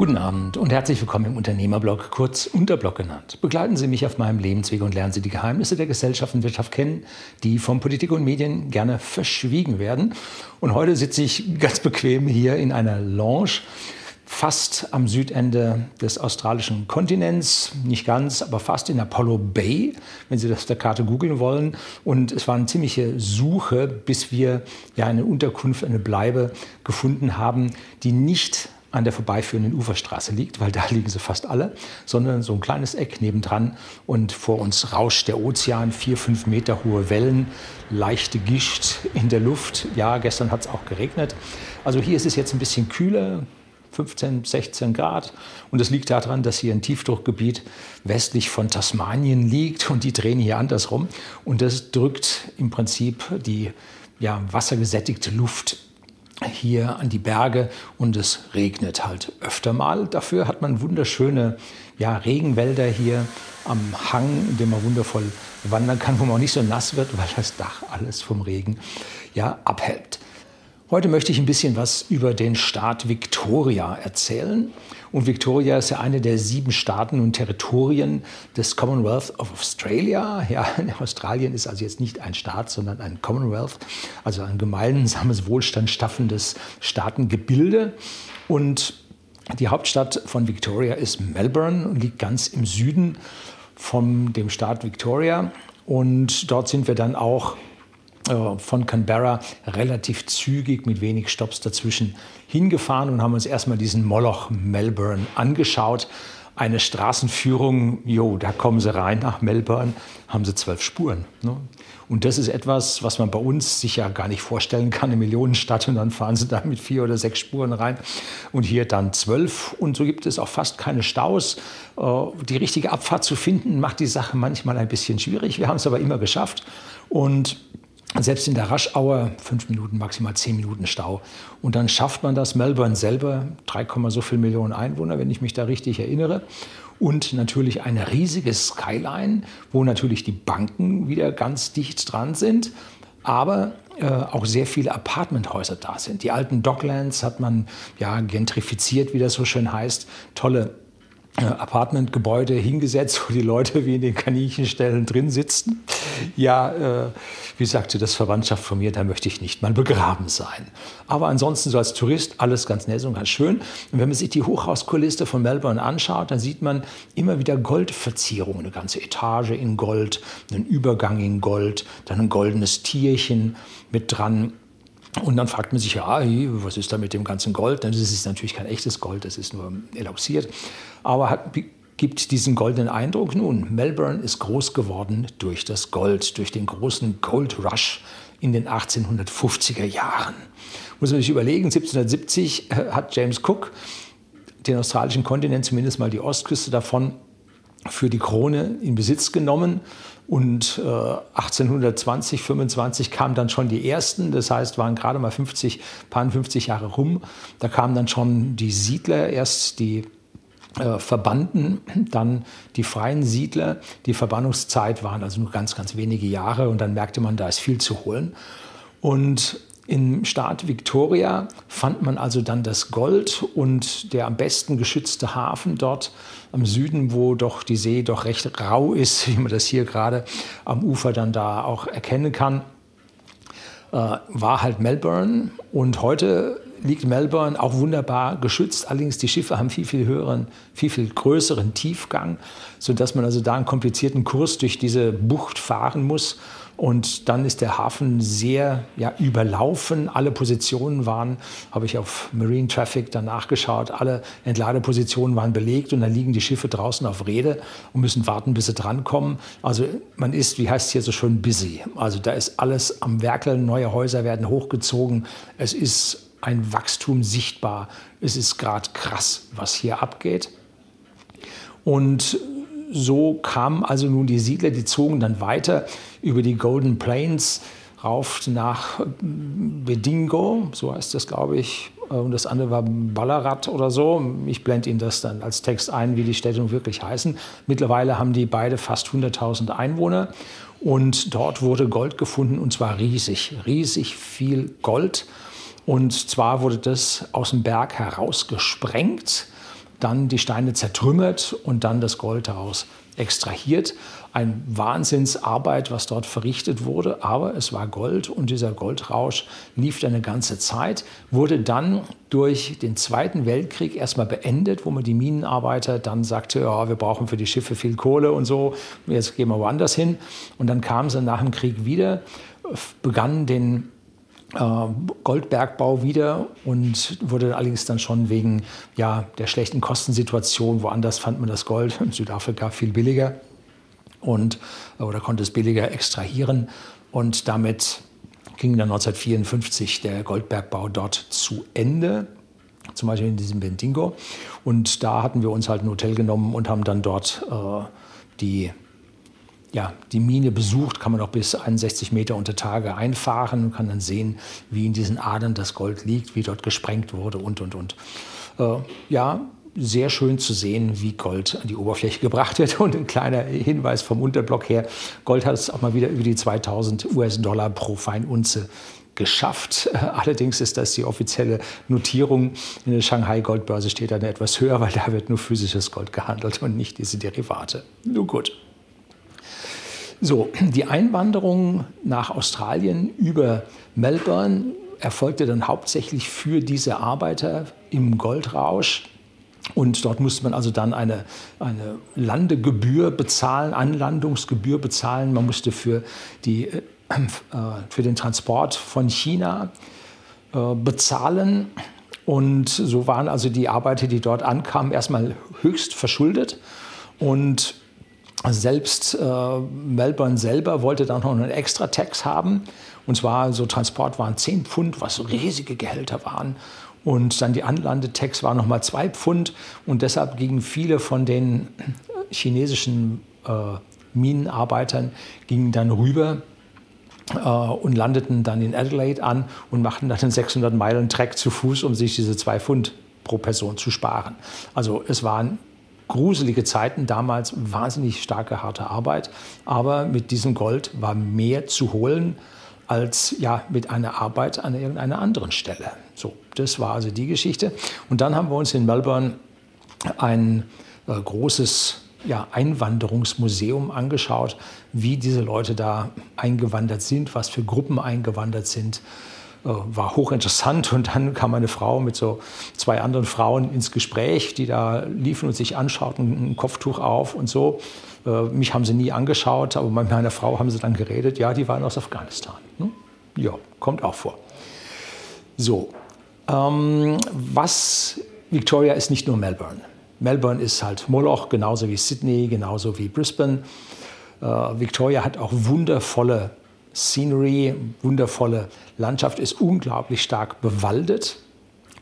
Guten Abend und herzlich willkommen im Unternehmerblog, kurz Unterblog genannt. Begleiten Sie mich auf meinem Lebensweg und lernen Sie die Geheimnisse der Gesellschaft und Wirtschaft kennen, die von Politik und Medien gerne verschwiegen werden. Und heute sitze ich ganz bequem hier in einer Lounge fast am Südende des australischen Kontinents, nicht ganz, aber fast in Apollo Bay, wenn Sie das auf der Karte googeln wollen. Und es war eine ziemliche Suche, bis wir ja eine Unterkunft, eine Bleibe gefunden haben, die nicht an der vorbeiführenden Uferstraße liegt, weil da liegen sie fast alle, sondern so ein kleines Eck nebendran und vor uns rauscht der Ozean, vier, fünf Meter hohe Wellen, leichte Gischt in der Luft. Ja, gestern hat es auch geregnet. Also hier ist es jetzt ein bisschen kühler, 15, 16 Grad. Und das liegt daran, dass hier ein Tiefdruckgebiet westlich von Tasmanien liegt und die drehen hier andersrum. Und das drückt im Prinzip die ja, wassergesättigte Luft hier an die Berge und es regnet halt öfter mal. Dafür hat man wunderschöne ja, Regenwälder hier am Hang, in dem man wundervoll wandern kann, wo man auch nicht so nass wird, weil das Dach alles vom Regen ja abhält. Heute möchte ich ein bisschen was über den Staat Victoria erzählen. Und Victoria ist ja eine der sieben Staaten und Territorien des Commonwealth of Australia. Ja, Australien ist also jetzt nicht ein Staat, sondern ein Commonwealth, also ein gemeinsames, wohlstandstaffelndes Staatengebilde. Und die Hauptstadt von Victoria ist Melbourne und liegt ganz im Süden von dem Staat Victoria. Und dort sind wir dann auch von Canberra relativ zügig mit wenig Stops dazwischen hingefahren und haben uns erstmal diesen Moloch Melbourne angeschaut. Eine Straßenführung, jo, da kommen sie rein nach Melbourne, haben sie zwölf Spuren. Ne? Und das ist etwas, was man bei uns sich ja gar nicht vorstellen kann, eine Millionenstadt und dann fahren sie da mit vier oder sechs Spuren rein und hier dann zwölf und so gibt es auch fast keine Staus. Äh, die richtige Abfahrt zu finden, macht die Sache manchmal ein bisschen schwierig. Wir haben es aber immer geschafft und selbst in der Raschauer fünf Minuten, maximal zehn Minuten Stau. Und dann schafft man das. Melbourne selber, 3, so viel Millionen Einwohner, wenn ich mich da richtig erinnere. Und natürlich eine riesige Skyline, wo natürlich die Banken wieder ganz dicht dran sind. Aber äh, auch sehr viele Apartmenthäuser da sind. Die alten Docklands hat man ja gentrifiziert, wie das so schön heißt. Tolle äh, Apartmentgebäude hingesetzt, wo die Leute wie in den Kaninchenstellen drin sitzen. Ja, äh, wie sagte das Verwandtschaft von mir, da möchte ich nicht mal begraben sein. Aber ansonsten so als Tourist alles ganz nett und ganz schön. Und wenn man sich die Hochhauskulisse von Melbourne anschaut, dann sieht man immer wieder Goldverzierungen, eine ganze Etage in Gold, einen Übergang in Gold, dann ein goldenes Tierchen mit dran. Und dann fragt man sich, ja, was ist da mit dem ganzen Gold? Das ist natürlich kein echtes Gold, das ist nur eloxiert. Aber hat, gibt diesen goldenen Eindruck. Nun, Melbourne ist groß geworden durch das Gold, durch den großen Gold Rush in den 1850er Jahren. Muss man sich überlegen, 1770 äh, hat James Cook den australischen Kontinent, zumindest mal die Ostküste davon, für die Krone in Besitz genommen. Und äh, 1820, 25 kamen dann schon die ersten, das heißt, waren gerade mal 50, paar 50 Jahre rum. Da kamen dann schon die Siedler, erst die verbanden, dann die freien Siedler. Die Verbannungszeit waren also nur ganz, ganz wenige Jahre und dann merkte man, da ist viel zu holen. Und im Staat Victoria fand man also dann das Gold und der am besten geschützte Hafen dort am Süden, wo doch die See doch recht rau ist, wie man das hier gerade am Ufer dann da auch erkennen kann, äh, war halt Melbourne. Und heute liegt Melbourne auch wunderbar geschützt. Allerdings die Schiffe haben viel, viel höheren, viel, viel größeren Tiefgang, sodass man also da einen komplizierten Kurs durch diese Bucht fahren muss. Und dann ist der Hafen sehr ja, überlaufen. Alle Positionen waren, habe ich auf Marine Traffic dann nachgeschaut, alle Entladepositionen waren belegt und dann liegen die Schiffe draußen auf Rede und müssen warten, bis sie drankommen. Also man ist, wie heißt es hier so schön, busy. Also da ist alles am Werkeln, neue Häuser werden hochgezogen. Es ist ein Wachstum sichtbar. Es ist gerade krass, was hier abgeht. Und so kamen also nun die Siedler, die zogen dann weiter über die Golden Plains rauf nach Bedingo, so heißt das, glaube ich. Und das andere war Ballarat oder so. Ich blende Ihnen das dann als Text ein, wie die Städte wirklich heißen. Mittlerweile haben die beide fast 100.000 Einwohner. Und dort wurde Gold gefunden, und zwar riesig, riesig viel Gold. Und zwar wurde das aus dem Berg herausgesprengt dann die Steine zertrümmert und dann das Gold daraus extrahiert. Ein Wahnsinnsarbeit, was dort verrichtet wurde, aber es war Gold und dieser Goldrausch lief eine ganze Zeit, wurde dann durch den Zweiten Weltkrieg erstmal beendet, wo man die Minenarbeiter dann sagte, ja, wir brauchen für die Schiffe viel Kohle und so, jetzt gehen wir woanders hin. Und dann kamen sie nach dem Krieg wieder, begannen den Goldbergbau wieder und wurde allerdings dann schon wegen ja, der schlechten Kostensituation, woanders fand man das Gold, in Südafrika viel billiger und, äh, oder konnte es billiger extrahieren und damit ging dann 1954 der Goldbergbau dort zu Ende zum Beispiel in diesem Bentingo. Und da hatten wir uns halt ein Hotel genommen und haben dann dort äh, die ja, die Mine besucht, kann man auch bis 61 Meter unter Tage einfahren und kann dann sehen, wie in diesen Adern das Gold liegt, wie dort gesprengt wurde und, und, und. Äh, ja, sehr schön zu sehen, wie Gold an die Oberfläche gebracht wird. Und ein kleiner Hinweis vom Unterblock her, Gold hat es auch mal wieder über die 2000 US-Dollar pro Feinunze geschafft. Allerdings ist das die offizielle Notierung. In der Shanghai Goldbörse steht dann etwas höher, weil da wird nur physisches Gold gehandelt und nicht diese Derivate. Nun gut. So, die Einwanderung nach Australien über Melbourne erfolgte dann hauptsächlich für diese Arbeiter im Goldrausch. Und dort musste man also dann eine, eine Landegebühr bezahlen, Anlandungsgebühr bezahlen. Man musste für, die, äh, für den Transport von China äh, bezahlen. Und so waren also die Arbeiter, die dort ankamen, erstmal höchst verschuldet. Und selbst äh, Melbourne selber wollte dann noch einen extra Tax haben. Und zwar so Transport waren 10 Pfund, was riesige Gehälter waren. Und dann die Anlandetax war nochmal 2 Pfund. Und deshalb gingen viele von den chinesischen äh, Minenarbeitern gingen dann rüber äh, und landeten dann in Adelaide an und machten dann einen 600 Meilen Trek zu Fuß, um sich diese 2 Pfund pro Person zu sparen. Also es waren gruselige Zeiten, damals wahnsinnig starke, harte Arbeit. Aber mit diesem Gold war mehr zu holen als ja, mit einer Arbeit an irgendeiner anderen Stelle. So, das war also die Geschichte. Und dann haben wir uns in Melbourne ein äh, großes ja, Einwanderungsmuseum angeschaut, wie diese Leute da eingewandert sind, was für Gruppen eingewandert sind. Äh, war hochinteressant und dann kam eine Frau mit so zwei anderen Frauen ins Gespräch, die da liefen und sich anschauten, ein Kopftuch auf und so. Äh, mich haben sie nie angeschaut, aber mit meiner Frau haben sie dann geredet. Ja, die waren aus Afghanistan. Hm? Ja, kommt auch vor. So, ähm, was Victoria ist nicht nur Melbourne. Melbourne ist halt Moloch, genauso wie Sydney, genauso wie Brisbane. Äh, Victoria hat auch wundervolle Scenery, wundervolle Landschaft, ist unglaublich stark bewaldet.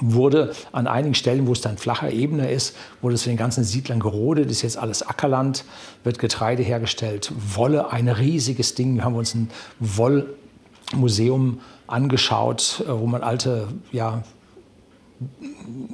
Wurde an einigen Stellen, wo es dann flacher Ebene ist, wurde es für den ganzen Siedlern gerodet, ist jetzt alles Ackerland, wird Getreide hergestellt, Wolle, ein riesiges Ding. Wir haben uns ein Wollmuseum angeschaut, äh, wo man alte ja,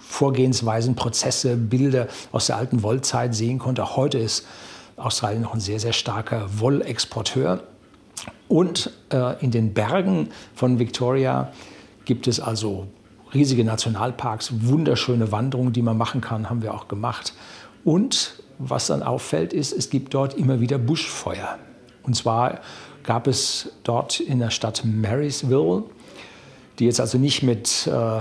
Vorgehensweisen, Prozesse, Bilder aus der alten Wollzeit sehen konnte. Heute ist Australien noch ein sehr, sehr starker Wollexporteur. Und äh, in den Bergen von Victoria gibt es also riesige Nationalparks, wunderschöne Wanderungen, die man machen kann, haben wir auch gemacht. Und was dann auffällt, ist, es gibt dort immer wieder Buschfeuer. Und zwar gab es dort in der Stadt Marysville, die jetzt also nicht mit äh,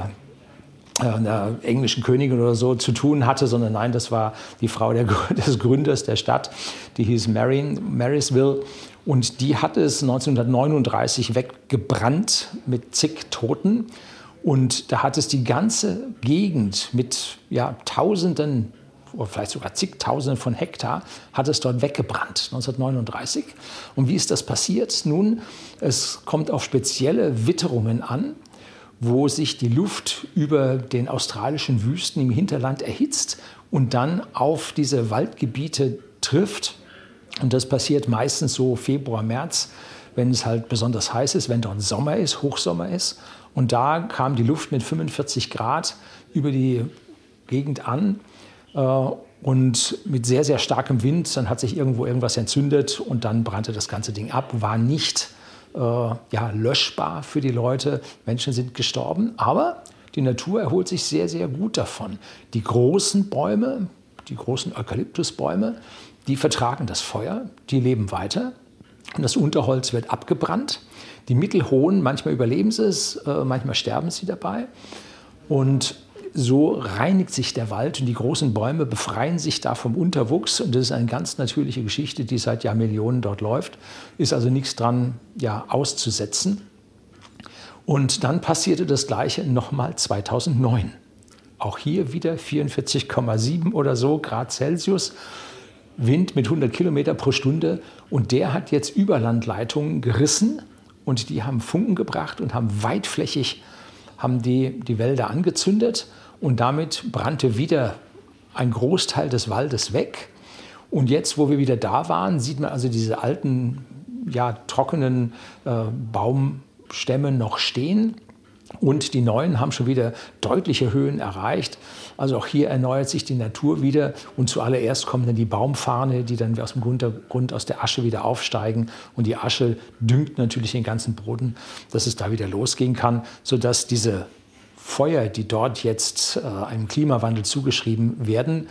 einer englischen Königin oder so zu tun hatte, sondern nein, das war die Frau der, des Gründers der Stadt, die hieß Mary, Marysville. Und die hat es 1939 weggebrannt mit zig Toten. Und da hat es die ganze Gegend mit ja, Tausenden oder vielleicht sogar zigtausenden von Hektar, hat es dort weggebrannt, 1939. Und wie ist das passiert? Nun, es kommt auf spezielle Witterungen an, wo sich die Luft über den australischen Wüsten im Hinterland erhitzt und dann auf diese Waldgebiete trifft und das passiert meistens so Februar, März, wenn es halt besonders heiß ist, wenn dort Sommer ist, Hochsommer ist. Und da kam die Luft mit 45 Grad über die Gegend an äh, und mit sehr, sehr starkem Wind. Dann hat sich irgendwo irgendwas entzündet und dann brannte das ganze Ding ab. War nicht äh, ja, löschbar für die Leute. Menschen sind gestorben, aber die Natur erholt sich sehr, sehr gut davon. Die großen Bäume, die großen Eukalyptusbäume, die vertragen das Feuer, die leben weiter und das Unterholz wird abgebrannt. Die mittelhohen, manchmal überleben sie es, äh, manchmal sterben sie dabei. Und so reinigt sich der Wald und die großen Bäume befreien sich da vom Unterwuchs. Und das ist eine ganz natürliche Geschichte, die seit Jahrmillionen dort läuft. Ist also nichts dran ja, auszusetzen. Und dann passierte das Gleiche nochmal 2009. Auch hier wieder 44,7 oder so Grad Celsius. Wind mit 100 Kilometer pro Stunde. Und der hat jetzt Überlandleitungen gerissen und die haben Funken gebracht und haben weitflächig haben die, die Wälder angezündet und damit brannte wieder ein Großteil des Waldes weg. Und jetzt, wo wir wieder da waren, sieht man also diese alten, ja, trockenen äh, Baumstämme noch stehen. Und die neuen haben schon wieder deutliche Höhen erreicht. Also auch hier erneuert sich die Natur wieder. Und zuallererst kommen dann die Baumfahne, die dann aus dem Grund aus der Asche wieder aufsteigen. Und die Asche düngt natürlich den ganzen Boden, dass es da wieder losgehen kann, sodass diese Feuer, die dort jetzt äh, einem Klimawandel zugeschrieben werden,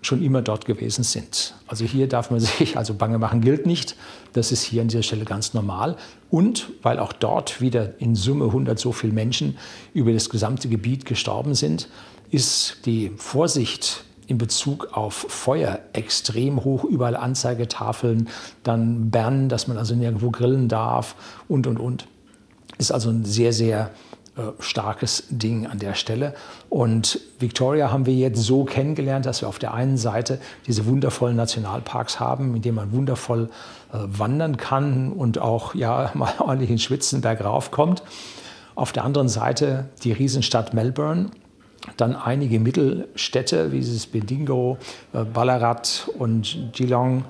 schon immer dort gewesen sind. Also hier darf man sich, also bange machen gilt nicht. Das ist hier an dieser Stelle ganz normal. Und weil auch dort wieder in Summe 100 so viele Menschen über das gesamte Gebiet gestorben sind, ist die Vorsicht in Bezug auf Feuer extrem hoch. Überall Anzeigetafeln, dann Bernen, dass man also nirgendwo grillen darf und, und, und. Ist also ein sehr, sehr starkes Ding an der Stelle. Und Victoria haben wir jetzt so kennengelernt, dass wir auf der einen Seite diese wundervollen Nationalparks haben, in denen man wundervoll äh, wandern kann und auch ja, mal ordentlich in Schwitzenberg raufkommt. Auf der anderen Seite die Riesenstadt Melbourne, dann einige Mittelstädte wie dieses Bedingo, äh, Ballarat und Geelong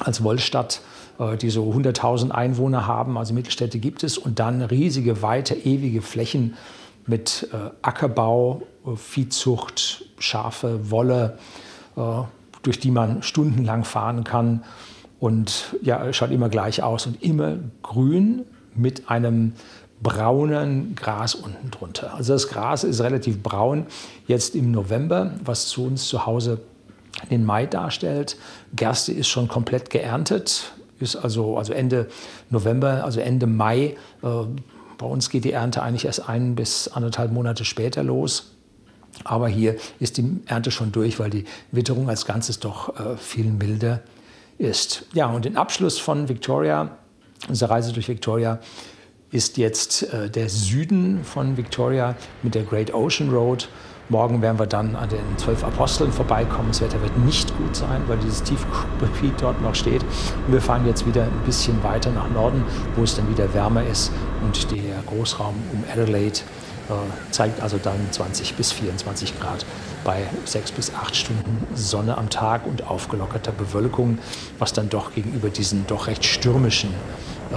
als Wollstadt äh, die so 100.000 Einwohner haben, also Mittelstädte gibt es, und dann riesige, weite, ewige Flächen mit äh, Ackerbau, äh, Viehzucht, Schafe, Wolle, durch die man stundenlang fahren kann. Und ja, schaut immer gleich aus und immer grün mit einem braunen Gras unten drunter. Also das Gras ist relativ braun jetzt im November, was zu uns zu Hause den Mai darstellt. Gerste ist schon komplett geerntet ist also, also Ende November, also Ende Mai. Äh, bei uns geht die Ernte eigentlich erst ein bis anderthalb Monate später los. Aber hier ist die Ernte schon durch, weil die Witterung als Ganzes doch äh, viel milder ist. Ja, und den Abschluss von Victoria, unserer Reise durch Victoria, ist jetzt äh, der Süden von Victoria mit der Great Ocean Road. Morgen werden wir dann an den zwölf Aposteln vorbeikommen. Das Wetter wird nicht gut sein, weil dieses Tiefgebiet dort noch steht. Und wir fahren jetzt wieder ein bisschen weiter nach Norden, wo es dann wieder wärmer ist. Und der Großraum um Adelaide äh, zeigt also dann 20 bis 24 Grad bei sechs bis acht Stunden Sonne am Tag und aufgelockerter Bewölkung, was dann doch gegenüber diesen doch recht stürmischen äh,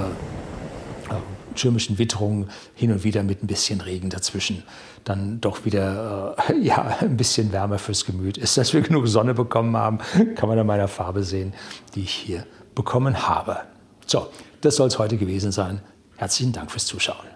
stürmischen Witterungen hin und wieder mit ein bisschen Regen dazwischen dann doch wieder äh, ja, ein bisschen wärmer fürs Gemüt ist. Dass wir genug Sonne bekommen haben, kann man an meiner Farbe sehen, die ich hier bekommen habe. So, das soll es heute gewesen sein. Herzlichen Dank fürs Zuschauen.